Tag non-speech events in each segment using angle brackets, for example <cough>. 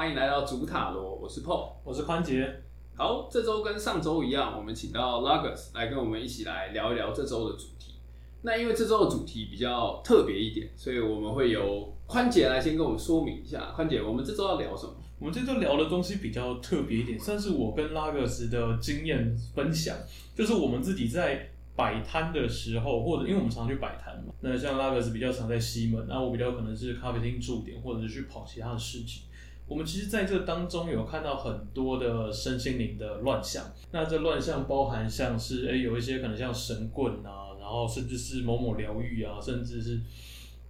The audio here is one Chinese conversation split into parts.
欢迎来到主塔罗，我是 Paul，我是宽杰。好，这周跟上周一样，我们请到 Lagos 来跟我们一起来聊一聊这周的主题。那因为这周的主题比较特别一点，所以我们会由宽杰来先跟我们说明一下。宽姐，我们这周要聊什么？我们这周聊的东西比较特别一点，算是我跟拉格斯的经验分享，就是我们自己在摆摊的时候，或者因为我们常去摆摊嘛，那像拉格斯比较常在西门，那我比较可能是咖啡厅驻点，或者是去跑其他的事情。我们其实在这当中有看到很多的身心灵的乱象，那这乱象包含像是诶有一些可能像神棍啊，然后甚至是某某疗愈啊，甚至是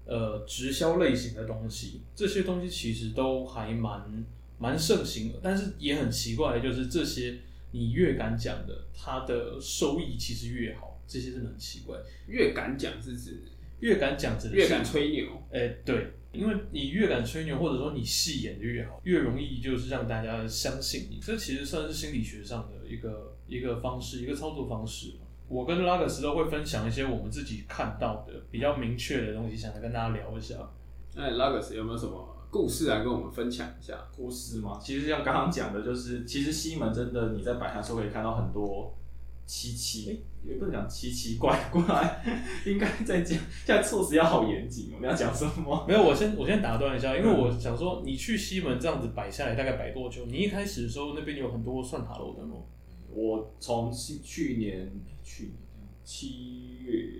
呃直销类型的东西，这些东西其实都还蛮蛮盛行的，但是也很奇怪就是这些你越敢讲的，它的收益其实越好，这些真的很奇怪。越敢讲是指越敢讲，指的越敢吹牛。哎，对。因为你越敢吹牛，或者说你戏演的越好，越容易就是让大家相信你。这其实算是心理学上的一个一个方式，一个操作方式。我跟拉克斯都会分享一些我们自己看到的比较明确的东西，想来跟大家聊一下。那拉克斯有没有什么故事来跟我们分享一下？故事吗？其实像刚刚讲的，就是其实西门真的你在摆摊时候可以看到很多。奇奇，也不能讲奇奇怪怪，应该在讲。现在措辞要好严谨，我们要讲什么？没有，我先我先打断一下，因为我想说，你去西门这样子摆下来，大概摆多久？你一开始的时候那边有很多算塔楼的吗？我从去年去年七月，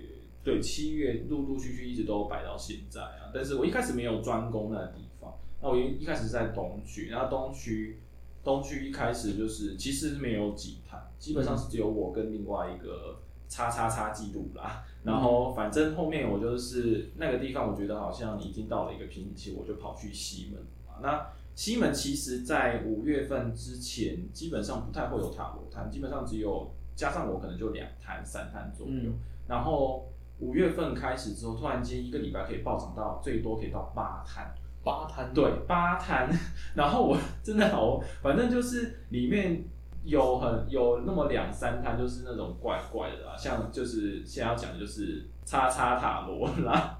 对七月陆陆续续一直都摆到现在啊。但是我一开始没有专攻那个地方，那我一一开始是在东区，然后东区。东区一开始就是其实没有几摊，基本上是只有我跟另外一个叉叉叉记录啦。然后反正后面我就是那个地方，我觉得好像已经到了一个瓶颈期，我就跑去西门那西门其实在五月份之前，基本上不太会有塔罗摊，基本上只有加上我可能就两摊三摊左右。然后五月份开始之后，突然间一个礼拜可以暴涨到最多可以到八摊。八摊对八摊，<laughs> 然后我真的好，反正就是里面有很有那么两三摊，就是那种怪怪的啦，像就是现在要讲的就是叉叉塔罗啦。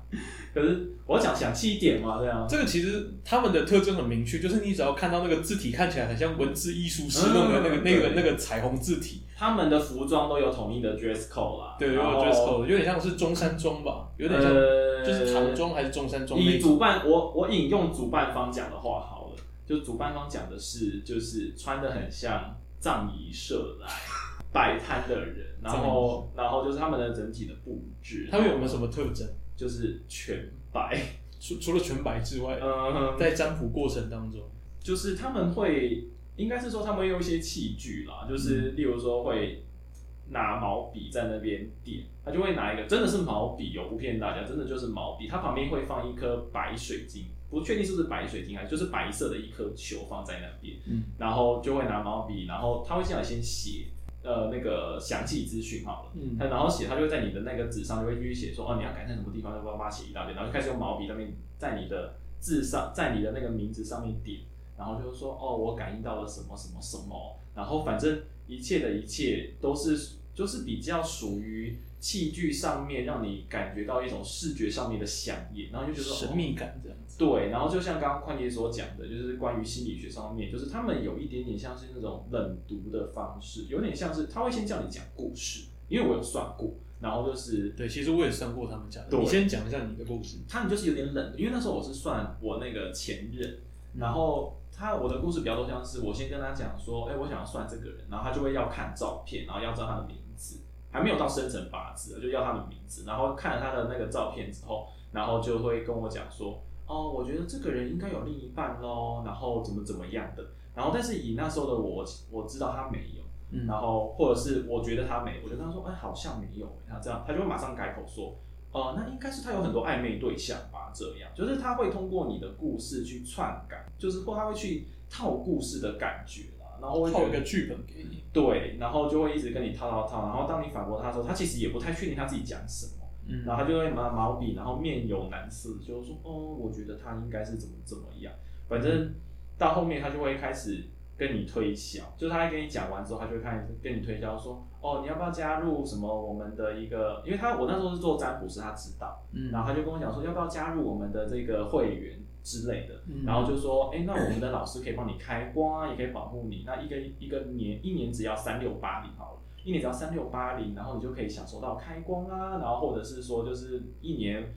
可是我讲详细一点嘛，这样。这个其实他们的特征很明确，就是你只要看到那个字体看起来很像文字艺术师弄的那个那个那个彩虹字体，他们的服装都有统一的 dress code 啦。对，有 dress code，有点像是中山装吧，有点像就是唐装还是中山装。以主办我我引用主办方讲的话好了，就主办方讲的是就是穿的很像藏仪社来 <laughs> 摆摊的人，然后然后就是他们的整体的布置，他们有没有什么特征？就是全白，除除了全白之外，嗯，在占卜过程当中，就是他们会，应该是说他们用一些器具啦，就是例如说会拿毛笔在那边点，他就会拿一个真的是毛笔，有不骗大家，真的就是毛笔，它旁边会放一颗白水晶，不确定是不是白水晶，啊就是白色的一颗球放在那边，嗯，然后就会拿毛笔，然后他会先来先写。呃，那个详细资讯好了，嗯，他然后写，他就会在你的那个纸上就会继续写说，哦，你要改善什么地方，就叭叭写一大堆，然后就开始用毛笔上面在你的字上，在你的那个名字上面点，然后就是说，哦，我感应到了什么什么什么，然后反正一切的一切都是。就是比较属于器具上面，让你感觉到一种视觉上面的响应，然后就觉得神秘感这样子。对，然后就像刚刚宽杰所讲的，就是关于心理学上面，就是他们有一点点像是那种冷读的方式，有点像是他会先叫你讲故事，因为我有算过，然后就是对，其实我也算过他们讲的。你先讲一下你的故事。他们就是有点冷，因为那时候我是算我那个前任，然后他我的故事比较多，像是我先跟他讲说，哎，我想要算这个人，然后他就会要看照片，然后要知道他的名。还没有到生辰八字，就要他的名字，然后看了他的那个照片之后，然后就会跟我讲说，哦，我觉得这个人应该有另一半喽，然后怎么怎么样的，然后但是以那时候的我，我知道他没有，然后或者是我觉得他没，我就跟他说，哎，好像没有，他这样，他就会马上改口说，哦，那应该是他有很多暧昧对象吧，这样，就是他会通过你的故事去篡改，就是或他会去套故事的感觉。然后套一个剧本给你，对，然后就会一直跟你套套套，然后当你反驳他的时候，他其实也不太确定他自己讲什么，嗯，然后他就会拿毛笔，然后面有难色，就说，哦，我觉得他应该是怎么怎么样，反正到后面他就会开始跟你推销，就是他在跟你讲完之后，他就会开始跟你推销说，哦，你要不要加入什么我们的一个，因为他我那时候是做占卜师，他知道，嗯，然后他就跟我讲说，要不要加入我们的这个会员。之类的，嗯。然后就说，哎、那我们的老师可以帮你开光啊，也可以保护你。那一个一个年一年只要三六八零好了，一年只要三六八零，然后你就可以享受到开光啊，然后或者是说就是一年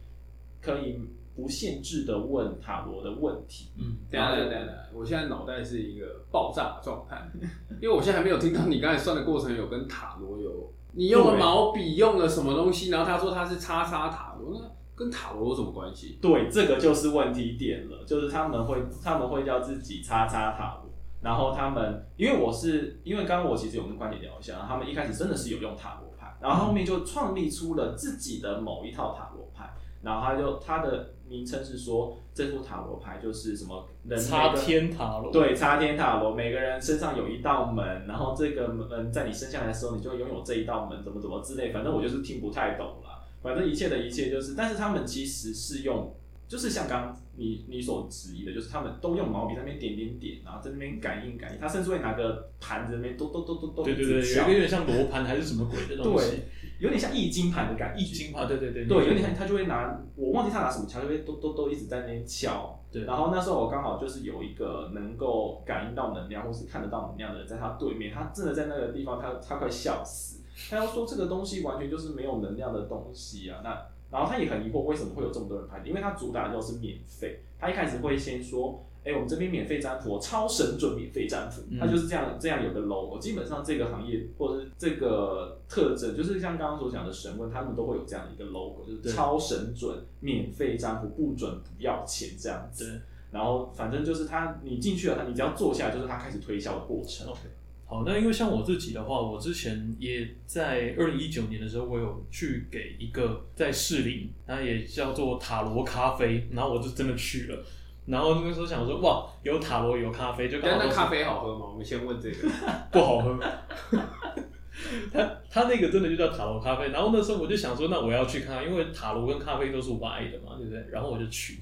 可以不限制的问塔罗的问题。嗯，等一下等一下等下，我现在脑袋是一个爆炸的状态，<laughs> 因为我现在还没有听到你刚才算的过程有跟塔罗有，你用了毛笔，用了什么东西，然后他说他是叉叉塔罗，那跟塔罗有什么关系？对，这个就是问题点了，就是他们会他们会叫自己叉叉塔罗，然后他们因为我是因为刚刚我其实有跟观点聊一下，他们一开始真的是有用塔罗牌，然后后面就创立出了自己的某一套塔罗牌，然后他就他的名称是说这副塔罗牌就是什么人插天塔罗，对，插天塔罗，每个人身上有一道门，然后这个门在你生下来的时候，你就拥有这一道门，怎么怎么之类。反正我就是听不太懂啦。反正一切的一切就是，但是他们其实是用，就是像刚刚你你所质疑的，就是他们都用毛笔在那边点点点，然后在那边感应感应。他甚至会拿个盘子那边咚咚咚咚咚，对对对，有一个有点像罗盘还是什么鬼的东西，对，有点像易经盘的感觉。易经盘，对对对，对，有点像他就会拿，我忘记他拿什么敲，就会咚咚咚一直在那边敲。对然后那时候我刚好就是有一个能够感应到能量或是看得到能量的人在他对面，他真的在那个地方，他他快笑死。他要说这个东西完全就是没有能量的东西啊，那然后他也很疑惑为什么会有这么多人排队，因为他主打的就是免费。他一开始会先说，哎、我们这边免费占卜，超神准免费占卜，嗯他就是这样这样有个 logo。基本上这个行业或者是这个特征，就是像刚刚所讲的神问，他们都会有这样的一个 logo，就是超神准免费占卜，不准不要钱这样子。然后反正就是他，你进去了，他你只要坐下来，就是他开始推销的过程。OK，好，那因为像我自己的话，我之前也在二零一九年的时候，我有去给一个在士林，它也叫做塔罗咖啡，然后我就真的去了。然后那个时候想说，哇，有塔罗有咖啡，就刚好那咖啡好喝吗？我们先问这个。<laughs> 不好喝。<laughs> 他他那个真的就叫塔罗咖啡，然后那时候我就想说，那我要去看看，因为塔罗跟咖啡都是我爱的嘛，对不对？然后我就去，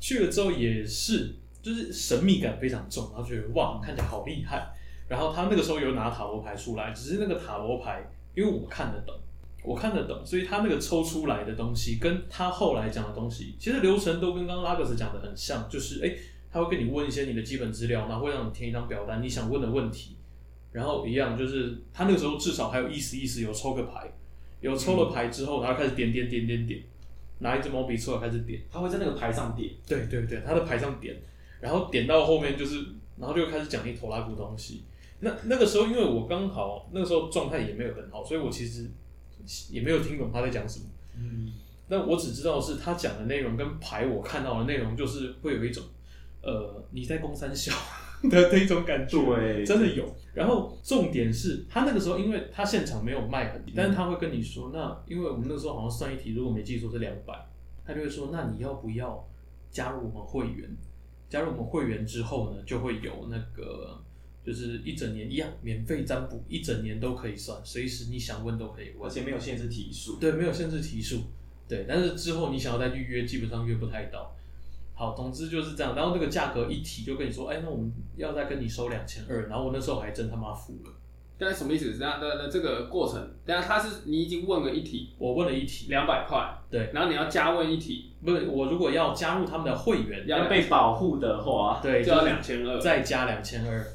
去了之后也是就是神秘感非常重，然后觉得哇，看起来好厉害。然后他那个时候有拿塔罗牌出来，只是那个塔罗牌，因为我看得懂，我看得懂，所以他那个抽出来的东西跟他后来讲的东西，其实流程都跟刚刚拉格斯讲的很像，就是哎，他会跟你问一些你的基本资料，然后会让你填一张表单，你想问的问题。然后一样，就是他那个时候至少还有意思意思，有抽个牌，有抽了牌之后，然后开始点点点点点，拿一支毛笔出来开始点，他会在那个牌上点，对对对，他的牌上点，然后点到后面就是，然后就开始讲一头拉骨东西。那那个时候，因为我刚好那个时候状态也没有很好，所以我其实也没有听懂他在讲什么。嗯，那我只知道是他讲的内容跟牌我看到的内容，就是会有一种呃你在攻三小的那种感觉。对真的有。然后重点是他那个时候，因为他现场没有卖很低，但是他会跟你说，那因为我们那时候好像算一题，如果没记错是两百，他就会说，那你要不要加入我们会员？加入我们会员之后呢，就会有那个就是一整年一样免费占卜，一整年都可以算，随时你想问都可以问而。且没有限制题数。对，没有限制题数，对，但是之后你想要再预约，基本上约不太到。好，总之就是这样。然后这个价格一提就跟你说，哎，那我们要再跟你收两千二。然后我那时候还真他妈付了，但是什么意思？那那那这个过程，等下他是你已经问了一题我问了一题，两百块，对，然后你要加问一题，不是我如果要加入他们的会员，要要被保护的话，对，就要是两千二。再加两千二，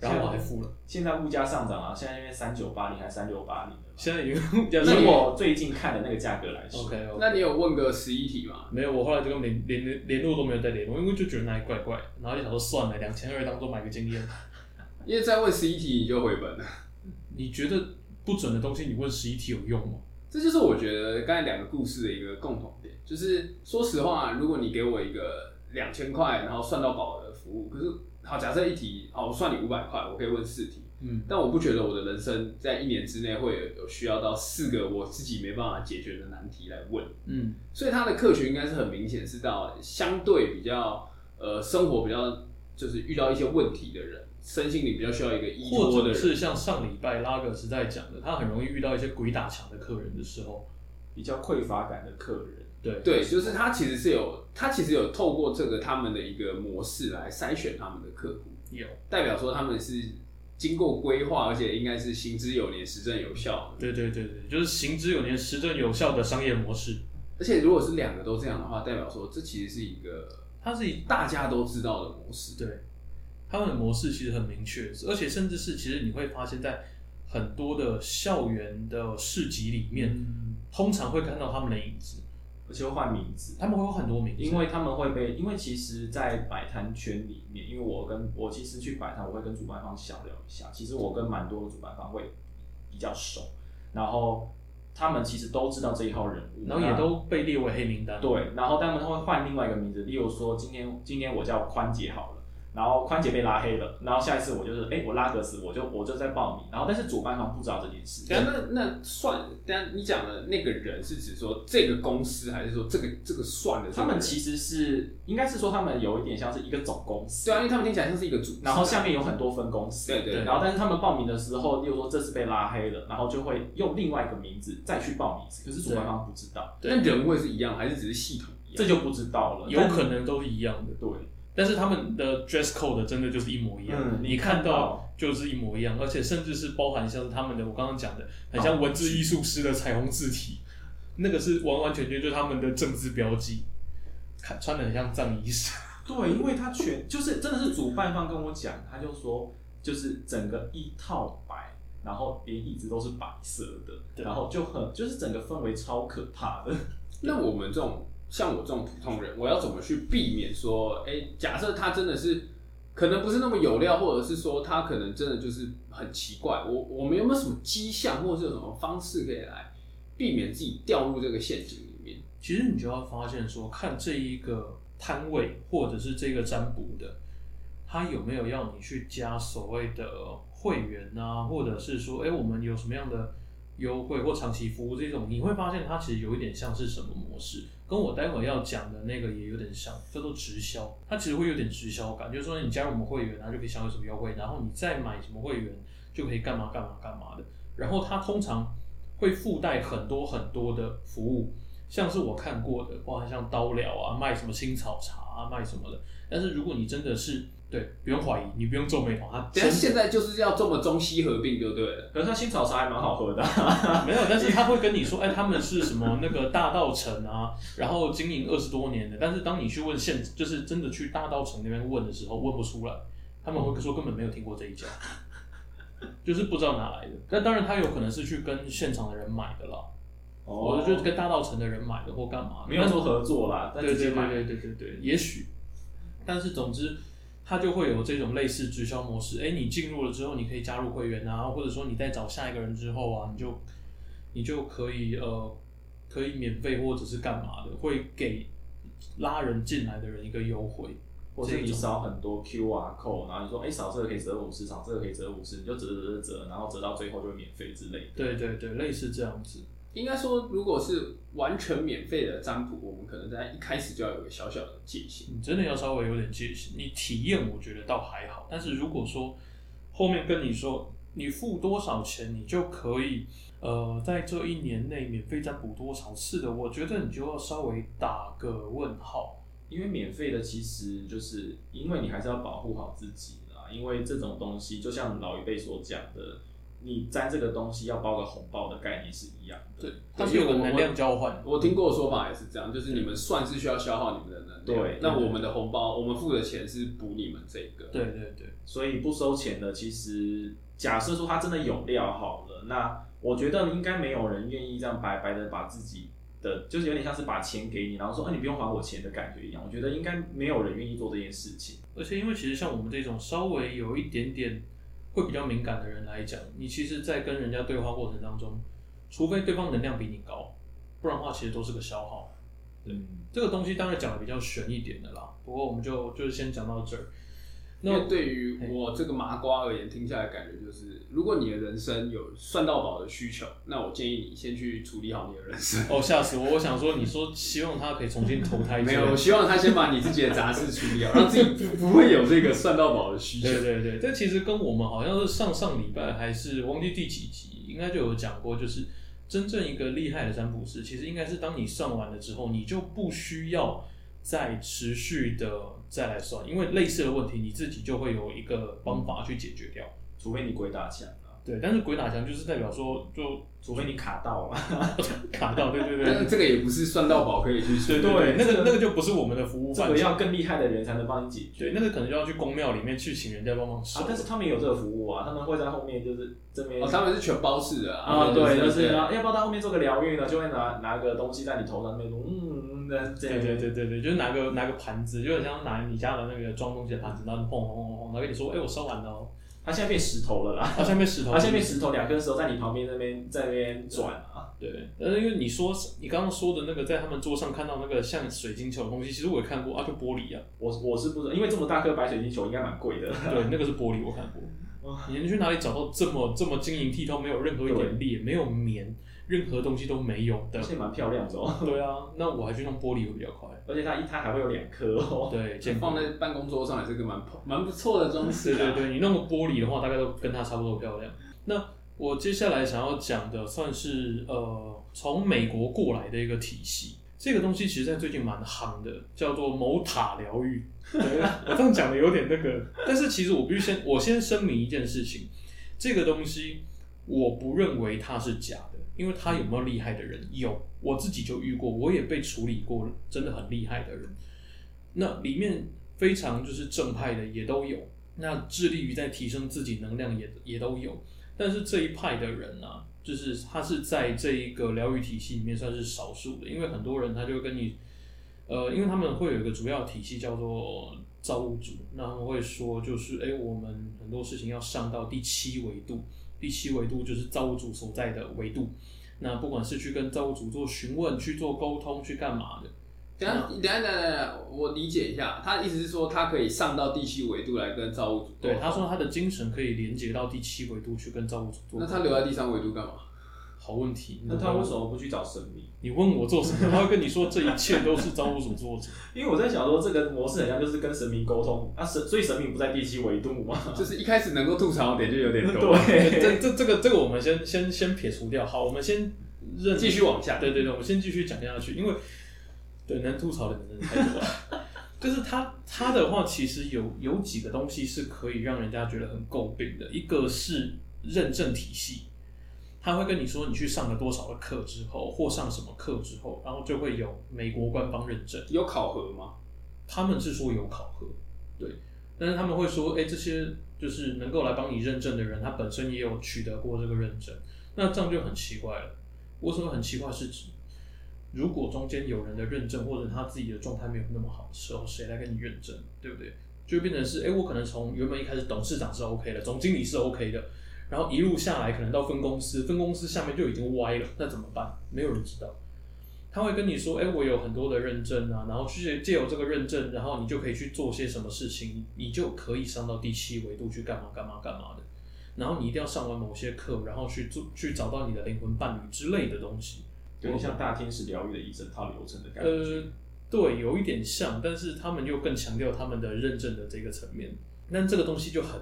然后我还付了。现在物价上涨啊，现在因为三九八零还三六八零的，现在已经要以我最近看的那个价格来说 OK 那你有问个十一题吗？没有，我后来就跟联联联联络都没有再联络，因为就觉得那里怪怪，然后就想说算了，两千二当做买个经验。因为再问十一题你就回本了。你觉得不准的东西，你问十一题有用吗？这就是我觉得刚才两个故事的一个共同点，就是说实话，如果你给我一个两千块，然后算到饱的服务，可是好，假设一题，好，我算你五百块，我可以问四题，嗯，但我不觉得我的人生在一年之内会有有需要到四个我自己没办法解决的难题来问，嗯，所以他的客群应该是很明显是到相对比较呃生活比较就是遇到一些问题的人，身心里比较需要一个依托的人，者是像上礼拜拉格时代讲的，他很容易遇到一些鬼打墙的客人的时候，比较匮乏感的客人，对对，就是他其实是有他其实有透过这个他们的一个模式来筛选他们的客户，有，代表说他们是经过规划，而且应该是行之有年、实证有效的。对对对对，就是行之有年、实证有效的商业模式。而且如果是两个都这样的话，代表说这其实是一个它它是一大家都知道的模式。对，他们的模式其实很明确，而且甚至是其实你会发现在很多的校园的市集里面，嗯，通常会看到他们的影子，而且会换名字，他们会有很多名字，因为他们会被，因为其实，在摆摊圈里面，因为我跟我其实去摆摊，我会跟主办方小聊一下。其实我跟蛮多的主办方会比较熟，然后他们其实都知道这一号人物，然后也都被列为黑名单。对，然后他们会换另外一个名字，例如说今天今天我叫宽姐好了，然后宽姐被拉黑了，然后下一次我就是哎我拉格斯，我就我就在报名，然后但是主办方不知道这件事，等一下那那算，但你讲的那个人是指说这个公司，还是说这个这个算的？他们其实是应该是说他们有一点像是一个总公司，对啊，因为他们听起来像是一个组织，然后下面有很多分公司，对对然后但是他们报名的时候，例如说这次被拉黑了，然后就会用另外一个名字再去报名一次，可是主办方不知道，那人会是一样，还是只是系统一样？这就不知道了，有可能都是一样的，对，但是他们的 dress code 真的就是一模一样，嗯你你看到就是一模一样，而且甚至是包含像是他们的我刚刚讲的，很像文字艺术师的彩虹字体，那个是完完全全就是他们的政治标记，看穿的很像藏医师。对，因为他全就是真的是主办方跟我讲，他就说就是整个一套白，然后连椅子都是白色的，然后就很就是整个氛围超可怕的，那我们这种像我这种普通人，我要怎么去避免说，哎、假设他真的是可能不是那么有料，或者是说他可能真的就是很奇怪，我我们有没有什么迹象，或者是有什么方式可以来避免自己掉入这个陷阱里面？其实你就要发现说，看这一个摊位或者是这个占卜的，他有没有要你去加所谓的会员啊，或者是说，哎、我们有什么样的优惠或长期服务这种，你会发现它其实有一点像是什么模式，跟我待会要讲的那个也有点像，叫做直销。它其实会有点直销感，就是说你加入我们会员，然后就可以享有什么优惠，然后你再买什么会员就可以干嘛干嘛干嘛的。然后它通常会附带很多很多的服务，像是我看过的，包含像刀疗啊，卖什么青草茶啊，卖什么的。但是如果你真的是对，不用怀疑，你不用皱眉头，他等下现在就是要这么中西合并就对了。可是他新草茶还蛮好喝的，<laughs> 没有，但是他会跟你说，哎，他们是什么那个大道城啊，然后经营二十多年的。但是当你去问现，就是真的去大道城那边问的时候，问不出来，他们会说根本没有听过这一家，<laughs> 就是不知道哪来的。那当然，他有可能是去跟现场的人买的啦，或者就是跟大道城的人买的或干嘛的，没有说合作啦。对对对对对对，也许，但是总之，它就会有这种类似直销模式。哎，你进入了之后，你可以加入会员啊，或者说你再找下一个人之后啊，你就你就可以呃，可以免费或者是干嘛的，会给拉人进来的人一个优惠。或者你扫很多 QR code，然后你说，哎、扫这个可以折五十，扫这个可以折五十，你就折折折折，然后折到最后就会免费之类的。对对对，类似这样子。应该说，如果是完全免费的占卜，我们可能在一开始就要有个小小的戒心。你真的要稍微有点戒心。你体验，我觉得倒还好，但是如果说后面跟你说你付多少钱，你就可以呃在这一年内免费占卜多少次的，我觉得你就要稍微打个问号。因为免费的其实就是因为你还是要保护好自己啦，因为这种东西就像老一辈所讲的，你沾这个东西要包个红包的概念是一样的。对，它是有个能量交换。我听过的说法也是这样，就是你们算是需要消耗你们的能量，对那我们的红包，我们付的钱是补你们这个。对对对，所以不收钱的，其实假设说他真的有料好了，那我觉得应该没有人愿意这样白白的把自己的，就是有点像是把钱给你，然后说，哎、你不用还我钱的感觉一样。我觉得应该没有人愿意做这件事情。而且因为其实像我们这种稍微有一点点会比较敏感的人来讲，你其实，在跟人家对话过程当中，除非对方能量比你高，不然的话其实都是个消耗。嗯，这个东西当然讲的比较玄一点的啦，不过我们就就是先讲到这儿。那因为对于我这个麻瓜而言，听下来感觉就是，如果你的人生有算到宝的需求，那我建议你先去处理好你的人生。哦，吓死我！我想说，你说希望他可以重新投胎，没有，我希望他先把你自己的杂事处理好，<laughs> 让自己不不会有这个算到宝的需求。对对对，这其实跟我们好像是上上礼拜还是忘记第几集，应该就有讲过，就是真正一个厉害的占卜师，其实应该是当你算完了之后，你就不需要再持续的再来算，因为类似的问题你自己就会有一个方法去解决掉。除非你鬼打墙啊。对，但是鬼打墙就是代表说就除非你卡到了。<laughs> 卡到，对对对但是这个也不是算到宝可以去对说。对对，那个个那个就不是我们的服务这个。要更厉害的人才能帮你解决。对，那个可能就要去公庙里面去请人家帮忙收啊，。但是他们也有这个服务啊，他们会在后面就是这边哦，他们是全包式的啊，对，就是对啊，要不要到后面做个疗愈呢？就会拿拿个东西在你头上那边，嗯，对样对对对对，就是拿个拿个盘子，就很像拿你家的那个装东西的盘子，然后砰砰砰砰，然后跟你说，哎，我收完了哦。它现在变石头了啦，它下面石头，它现在变石头，两根石头在你旁边那边在那边转啊，对，但是因为你说你刚刚说的那个，在他们桌上看到那个像水晶球的东西，其实我也看过啊，就玻璃啊。我我是不知道，因为这么大颗白水晶球应该蛮贵的，对，那个是玻璃，我看过。你能去哪里找到这么这么晶莹剔透，没有任何一点裂，没有棉，任何东西都没有的而？且蛮漂亮的哦，对啊，那我还去弄玻璃会比较快。而且它一它还会有两颗哦，对，见过放在办公桌上也是个蛮蛮不错的装饰啊。对对对，你弄个玻璃的话，大概都跟它差不多漂亮。那我接下来想要讲的，算是呃从美国过来的一个体系。这个东西其实在最近蛮夯的，叫做某塔疗愈。对我这样讲的有点那个，但是其实我必须先我先声明一件事情，这个东西我不认为它是假的，因为他有没有厉害的人有，我自己就遇过，我也被处理过真的很厉害的人。那里面非常就是正派的也都有，那致力于在提升自己能量也也都有，但是这一派的人啊，就是他是在这一个疗愈体系里面算是少数的，因为很多人他就跟你，呃，因为他们会有一个主要体系叫做造物主，那会说就是，哎，我们很多事情要上到第七维度，第七维度就是造物主所在的维度，那不管是去跟造物主做询问、去做沟通、去干嘛的，等下，等下，等下，等下，我理解一下，他的意思是说，他可以上到第七维度来跟造物主。对，他说他的精神可以连接到第七维度去跟造物主做。那他留在第三维度干嘛？好问题，那他为什么不去找神明？你问我做什么？他会跟你说这一切都是造物主做的。<laughs> 因为我在想说，这个模式很像就是跟神明沟通啊，神所以神明不在第七维度嘛，<laughs> 就是一开始能够吐槽的点就有点多。<laughs> 对，这这这个这个我们先先先撇除掉。好，我们先认继续往下对对对，我们先继续讲下去，因为对能吐槽的人真的太多了。就是他他的话，其实有有几个东西是可以让人家觉得很诟病的。一个是认证体系，他会跟你说你去上了多少的课之后，或上什么课之后，然后就会有美国官方认证。有考核吗？他们是说有考核，对，但是他们会说，哎、这些就是能够来帮你认证的人，他本身也有取得过这个认证，那这样就很奇怪了。为什么很奇怪？是指如果中间有人的认证，或者他自己的状态没有那么好的时候，谁来跟你认证，对不对？就会变成是，哎、我可能从原本一开始董事长是 OK 的，总经理是 OK 的，然后一路下来，可能到分公司，分公司下面就已经歪了，那怎么办？没有人知道。他会跟你说，哎、我有很多的认证啊，然后去借由这个认证，然后你就可以去做些什么事情，你就可以上到第七维度去干嘛干嘛干嘛的。然后你一定要上完某些课，然后去做去找到你的灵魂伴侣之类的东西。有点像大天使疗愈的一整套流程的感觉。呃，对，有一点像，但是他们又更强调他们的认证的这个层面。但这个东西就很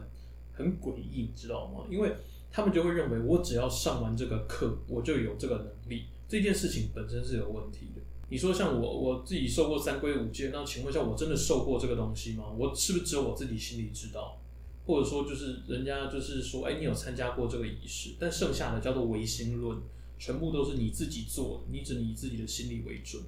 很诡异，你知道吗？因为他们就会认为，我只要上完这个课，我就有这个能力。这件事情本身是有问题的。你说像我，我自己受过三规五戒，那请问一下，我真的受过这个东西吗？我是不是只有我自己心里知道？或者说，就是人家就是说，哎，你有参加过这个仪式，但剩下的叫做唯心论，全部都是你自己做，你只能以自己的心理为准。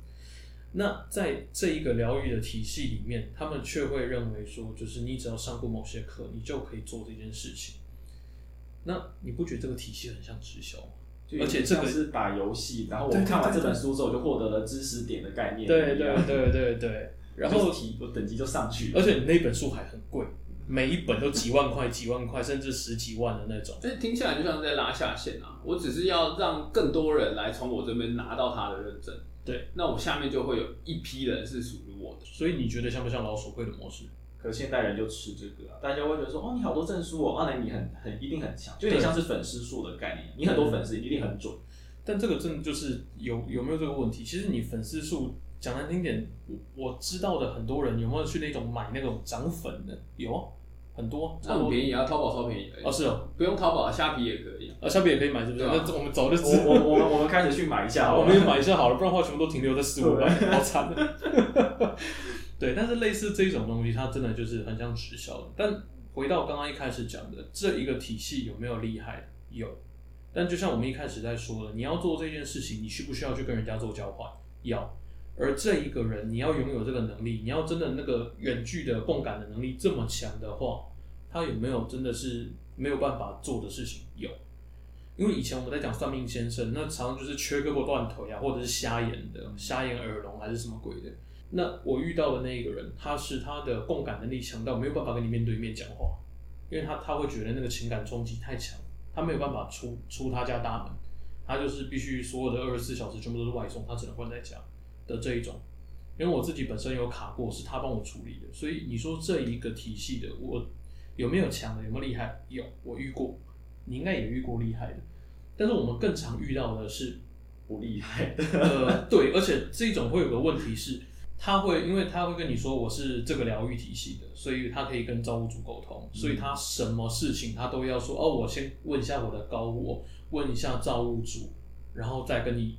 那在这一个疗愈的体系里面，他们却会认为说，就是你只要上过某些课，你就可以做这件事情。那你不觉得这个体系很像直销吗？而且这个是打游戏，然后我看完这本书之后，就获得了知识点的概念。对对对对对。然后提我等级就上去了。而且你那本书还很贵，每一本都几万块、几万块，甚至十几万的那种。所以听起来就像在拉下线啊！我只是要让更多人来从我这边拿到他的认证，对，那我下面就会有一批人是属于我的。所以你觉得像不像老鼠会的模式？可现代人就吃这个啊，大家会觉得说，哦，你好多证书哦，啊，那你很很一定很强，就有点像是粉丝数的概念，你很多粉丝一定很准。但这个真的就是有有没有这个问题？其实你粉丝数讲难听点，我我知道的很多人有没有去那种买那种涨粉的？有啊，很多，那很便宜啊，淘宝超便宜的。哦，是哦，不用淘宝，虾皮也可以。啊，虾皮也可以买，是不是？那我们早就我我我们我们开始去买一下好了，<laughs> 我们也买一下好了，不然的话全部都停留在 <laughs> 四五百，好惨。<laughs> 对，但是类似这种东西，它真的就是很像直销的。但回到刚刚一开始讲的，这一个体系有没有厉害？有。但就像我们一开始在说的，你要做这件事情，你需不需要去跟人家做交换？要。而这一个人，你要拥有这个能力，你要真的那个远距的共感的能力这么强的话，他有没有真的是没有办法做的事情？有。因为以前我们在讲算命先生，那常常就是缺胳膊断腿啊，或者是瞎眼的，瞎眼耳聋还是什么鬼的。那我遇到的那一个人，他是他的共感能力强到没有办法跟你面对面讲话，因为他他会觉得那个情感冲击太强，他没有办法出出他家大门，他就是必须所有的二十四小时全部都是外送，他只能关在家的这一种。因为我自己本身有卡过，是他帮我处理的，所以你说这一个体系的我有没有强的，有没有厉害？有，我遇过。你应该也遇过厉害的，但是我们更常遇到的是不厉害的。<laughs> 呃，对，而且这种会有个问题是，他会因为他会跟你说我是这个疗愈体系的，所以他可以跟造物主沟通，所以他什么事情他都要说哦，我先问一下我的高我，问一下造物主，然后再跟你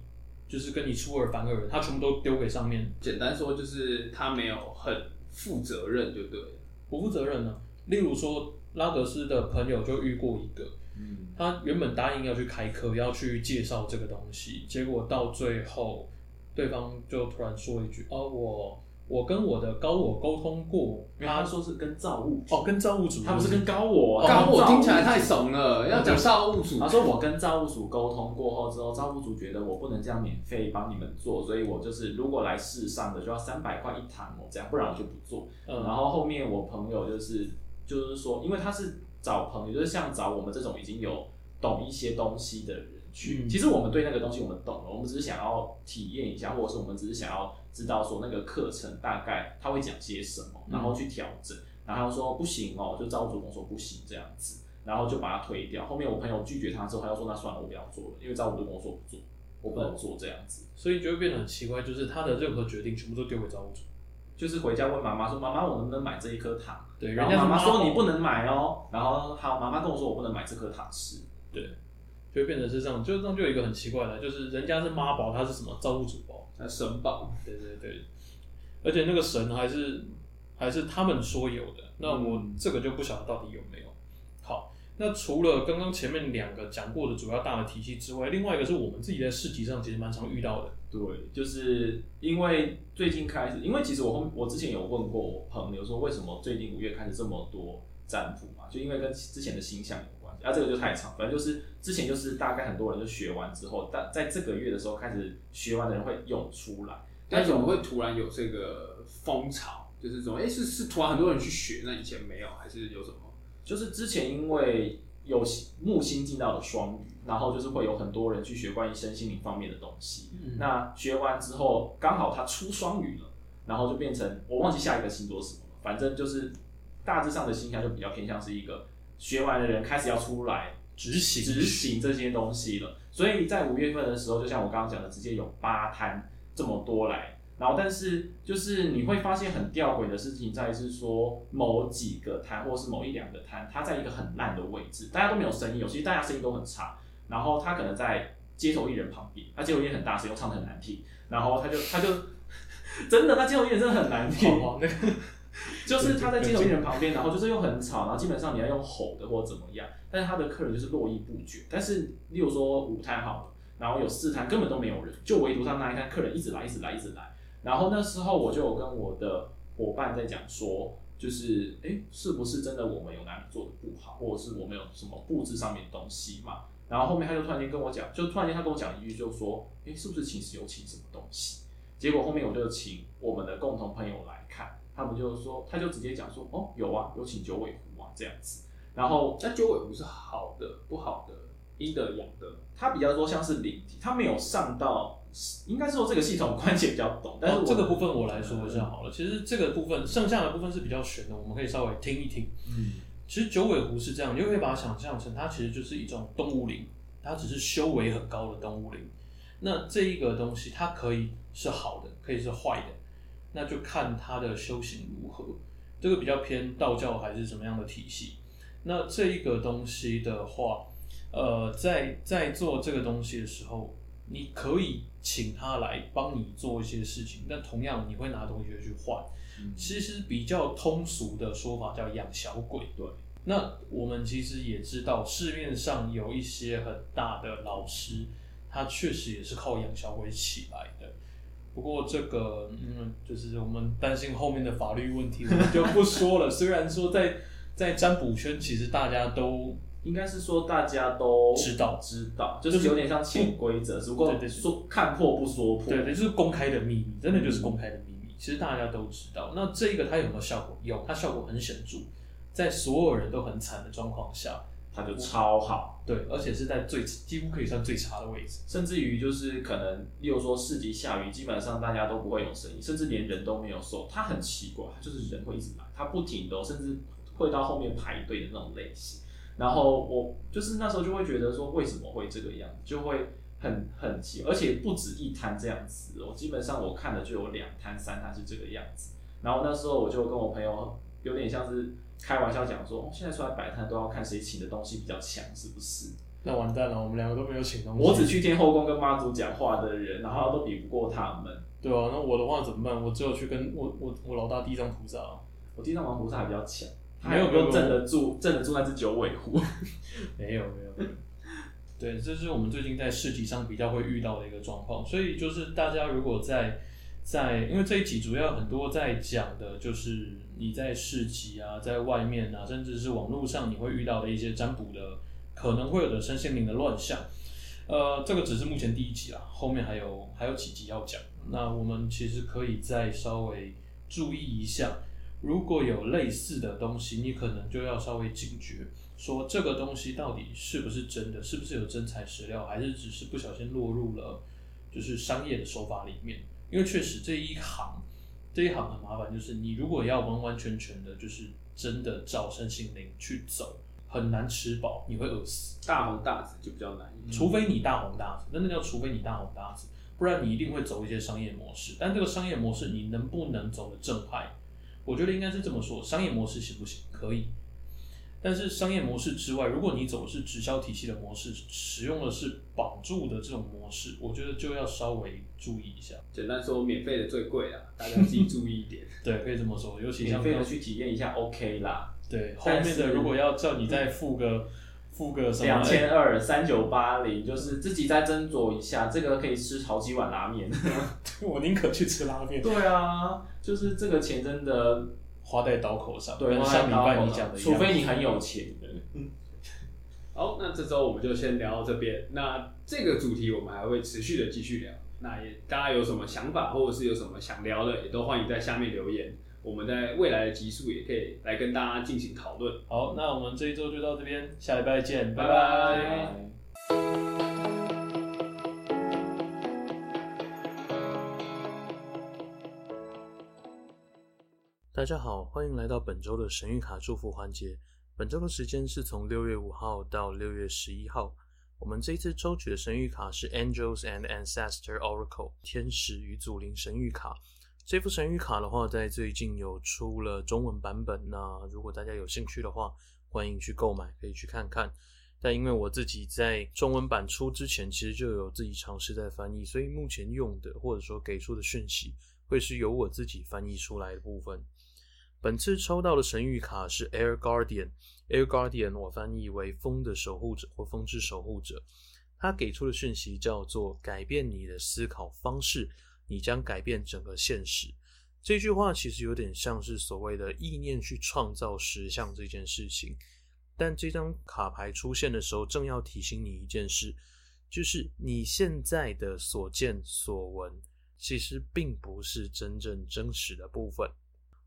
就是跟你出尔反尔，他全部都丢给上面。简单说就是他没有很负责任，就对了。不负责任呢？例如说拉德斯的朋友就遇过一个。嗯他原本答应要去开课，要去介绍这个东西，结果到最后，对方就突然说一句：“哦，我我跟我的高我沟通过，他说是跟造物哦，跟造物主，他不是跟高我，高我听起来太怂了，要讲造物主。他说我跟造物主沟通过后之后，造物主觉得我不能这样免费帮你们做，所以我就是如果来世上的就要三百块一堂哦，这样不然我就不做。嗯然后后面我朋友就是就是说，因为他是。找朋友就是像找我们这种已经有懂一些东西的人去。其实我们对那个东西我们懂了，我们只是想要体验一下，或者是我们只是想要知道说那个课程大概他会讲些什么，然后去调整。然后说不行哦，就招主公说不行这样子，然后就把他推掉。后面我朋友拒绝他之后，他又说那算了，我不要做了，因为招主跟我说不做，我不能做这样子。所以就会变得很奇怪，就是他的任何决定全部都丢给招主。就是回家问妈妈说：“妈妈，我能不能买这一颗糖？”对，然后妈妈说：“你不能买哦。”然后好，妈妈跟我说：“我不能买这颗糖吃。”对，就变成是这样，就这样就有一个很奇怪的，就是人家是妈宝，他是什么造物主宝，他神宝。对对对，而且那个神还是还是他们说有的，那我这个就不晓得到底有没有。好。那除了刚刚前面两个讲过的主要大的体系之外，另外一个是我们自己在市集上其实蛮常遇到的。对，就是因为最近开始，因为其实我后我之前有问过我朋友说，为什么最近五月开始这么多占卜嘛？就因为跟之前的星象有关系。啊，这个就太长，反正就是之前就是大概很多人就学完之后，但在这个月的时候开始学完的人会涌出来。但怎么会突然有这个风潮？就是说，哎，是是突然很多人去学，那以前没有，还是有什么？就是之前因为有木星进到了双鱼，然后就是会有很多人去学关于身心灵方面的东西。那学完之后，刚好他出双鱼了，然后就变成我忘记下一个星座是什么了。反正就是大致上的形象就比较偏向是一个学完的人开始要出来执行执行这些东西了。所以在五月份的时候，就像我刚刚讲的，直接有八摊这么多来。然后，但是就是你会发现很吊诡的事情，在于是说某几个摊，或是某一两个摊，它在一个很烂的位置，大家都没有生意，有其大家生意都很差。然后他可能在街头艺人旁边，他街头艺人很大声，又唱的很难听。然后他就他就真的，他街头艺人真的很难听。<laughs> 就是他在街头艺人旁边，然后就是又很吵，然后基本上你要用吼的或怎么样。但是他的客人就是络绎不绝。但是例如说五摊好了，然后有四摊根本都没有人，就唯独他那一摊客人一直来，一直来，一直来。然后那时候我就有跟我的伙伴在讲说，就是哎，是不是真的我们有哪里做的不好，或者是我们有什么布置上面的东西嘛？然后后面他就突然间跟我讲，就突然间他跟我讲一句，就说，哎，是不是其实有请什么东西？结果后面我就请我们的共同朋友来，他们就说，他就直接讲说，哦，有啊，有请九尾狐啊这样子。然后那九尾狐是好的，不好的，阴的阳的，它比较多像是灵体，它没有上到。应该说这个系统关节比较懂，但是这个部分我来说一下好了。其实这个部分剩下的部分是比较玄的，我们可以稍微听一听。嗯，其实九尾狐是这样，你就可以把它想象成它其实就是一种动物灵，它只是修为很高的动物灵。那这一个东西它可以是好的，可以是坏的，那就看他的修行如何。这个比较偏道教还是什么样的体系？那这一个东西的话，呃，在在做这个东西的时候。你可以请他来帮你做一些事情，但同样你会拿东西去换。其实比较通俗的说法叫养小鬼。对，那我们其实也知道，市面上有一些很大的老师，他确实也是靠养小鬼起来的。不过这个，嗯，就是我们担心后面的法律问题，我们就不说了。虽然说在在占卜圈，其实大家都应该是说大家都知道知道，就是有点像潜规则，只不过说看破不说破。对对，就是公开的秘密，真的就是公开的秘密。其实大家都知道。那这个它有没有效果？有，它效果很显著，在所有人都很惨的状况下，它就超好，对，而且是在最几乎可以算最差的位置。甚至于就是可能，例如说市集下雨，基本上大家都不会有生意，甚至连人都没有收。它很奇怪，它就是人会一直来，它不停的哦，甚至会到后面排队的那种类型。然后我就是那时候就会觉得说，为什么会这个样子，就会很很奇，而且不止一摊这样子哦，基本上我看的就有两摊、三摊是这个样子。然后那时候我就跟我朋友有点像是开玩笑讲说，哦，现在出来摆摊都要看谁请的东西比较强，是不是？那完蛋了，我们两个都没有请东西。我只去天后宫跟妈祖讲话的人，然后都比不过他们。对啊，那我的话怎么办？我只有去跟我我我老大地藏菩萨啊。我地藏王菩萨还比较强，他没有没有镇得住，镇得住那只九尾狐。没有没有没有。对，这是我们最近在市集上比较会遇到的一个状况，所以就是大家如果在在，因为这一集主要很多在讲的就是你在市集啊，在外面啊，甚至是网络上你会遇到的一些占卜的可能会有的身心灵的乱象。呃，这个只是目前第一集啦，后面还有还有几集要讲。那我们其实可以再稍微注意一下，如果有类似的东西，你可能就要稍微警觉，说这个东西到底是不是真的，是不是有真材实料，还是只是不小心落入了就是商业的手法里面？因为确实这一行这一行很麻烦，就是你如果要完完全全的，就是真的照身心灵去走，很难吃饱，你会饿死。大红大紫就比较难。除非你大红大紫，真的叫除非你大红大紫，不然你一定会走一些商业模式。但这个商业模式你能不能走的正派？我觉得应该是这么说：商业模式行不行？可以。但是商业模式之外，如果你走的是直销体系的模式，使用的是绑住的这种模式，我觉得就要稍微注意一下。简单说，免费的最贵啦，大家自己注意一点。<laughs> 对，可以这么说。尤其免费的去体验一下，OK 啦。对后面的，如果要叫你再付个付个什么两千二三九八零，就是自己再斟酌一下，这个可以吃好几碗拉面。<laughs> 我宁可去吃拉面，对啊，就是这个钱真的花在刀口上。对，跟花在刀上礼拜你讲的一样，除非你很有钱的。好，那这周我们就先聊到这边。那这个主题我们还会持续的继续聊。那也大家有什么想法，或者是有什么想聊的，也都欢迎在下面留言。我们在未来的集数也可以来跟大家进行讨论。好，那我们这一周就到这边，下礼拜见，拜拜拜拜。大家好，欢迎来到本周的神谕卡祝福环节。本周的时间是从六月五号到六月十一号。我们这一次抽取的神谕卡是 Angels and Ancestor Oracle 天使与祖灵神谕卡。这副神谕卡的话，在最近有出了中文版本。那如果大家有兴趣的话，欢迎去购买，可以去看看。但因为我自己在中文版出之前，其实就有自己尝试在翻译，所以目前用的或者说给出的讯息，会是由我自己翻译出来的部分。本次抽到的神谕卡是 Air Guardian，Air Guardian 我翻译为风的守护者或风之守护者。他给出的讯息叫做改变你的思考方式，你将改变整个现实。这句话其实有点像是所谓的意念去创造实相这件事情。但这张卡牌出现的时候，正要提醒你一件事，就是你现在的所见所闻，其实并不是真正真实的部分。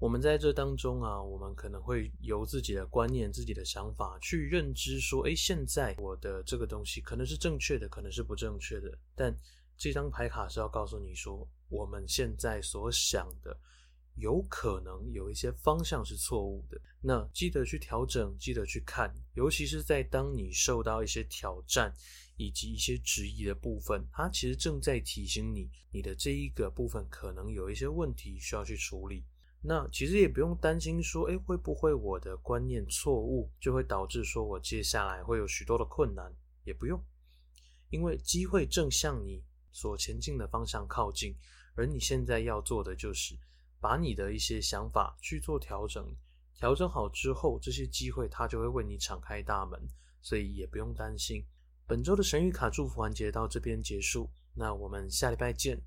我们在这当中啊，我们可能会由自己的观念、自己的想法去认知说，诶，现在我的这个东西可能是正确的，可能是不正确的。但这张牌卡是要告诉你说，我们现在所想的，有可能有一些方向是错误的。那记得去调整，记得去看，尤其是在当你受到一些挑战以及一些质疑的部分，它其实正在提醒你，你的这一个部分可能有一些问题需要去处理。那其实也不用担心说，诶，会不会我的观念错误就会导致说我接下来会有许多的困难？也不用，因为机会正向你所前进的方向靠近，而你现在要做的就是把你的一些想法去做调整，调整好之后，这些机会它就会为你敞开大门，所以也不用担心。本周的神谕卡祝福环节到这边结束，那我们下礼拜见。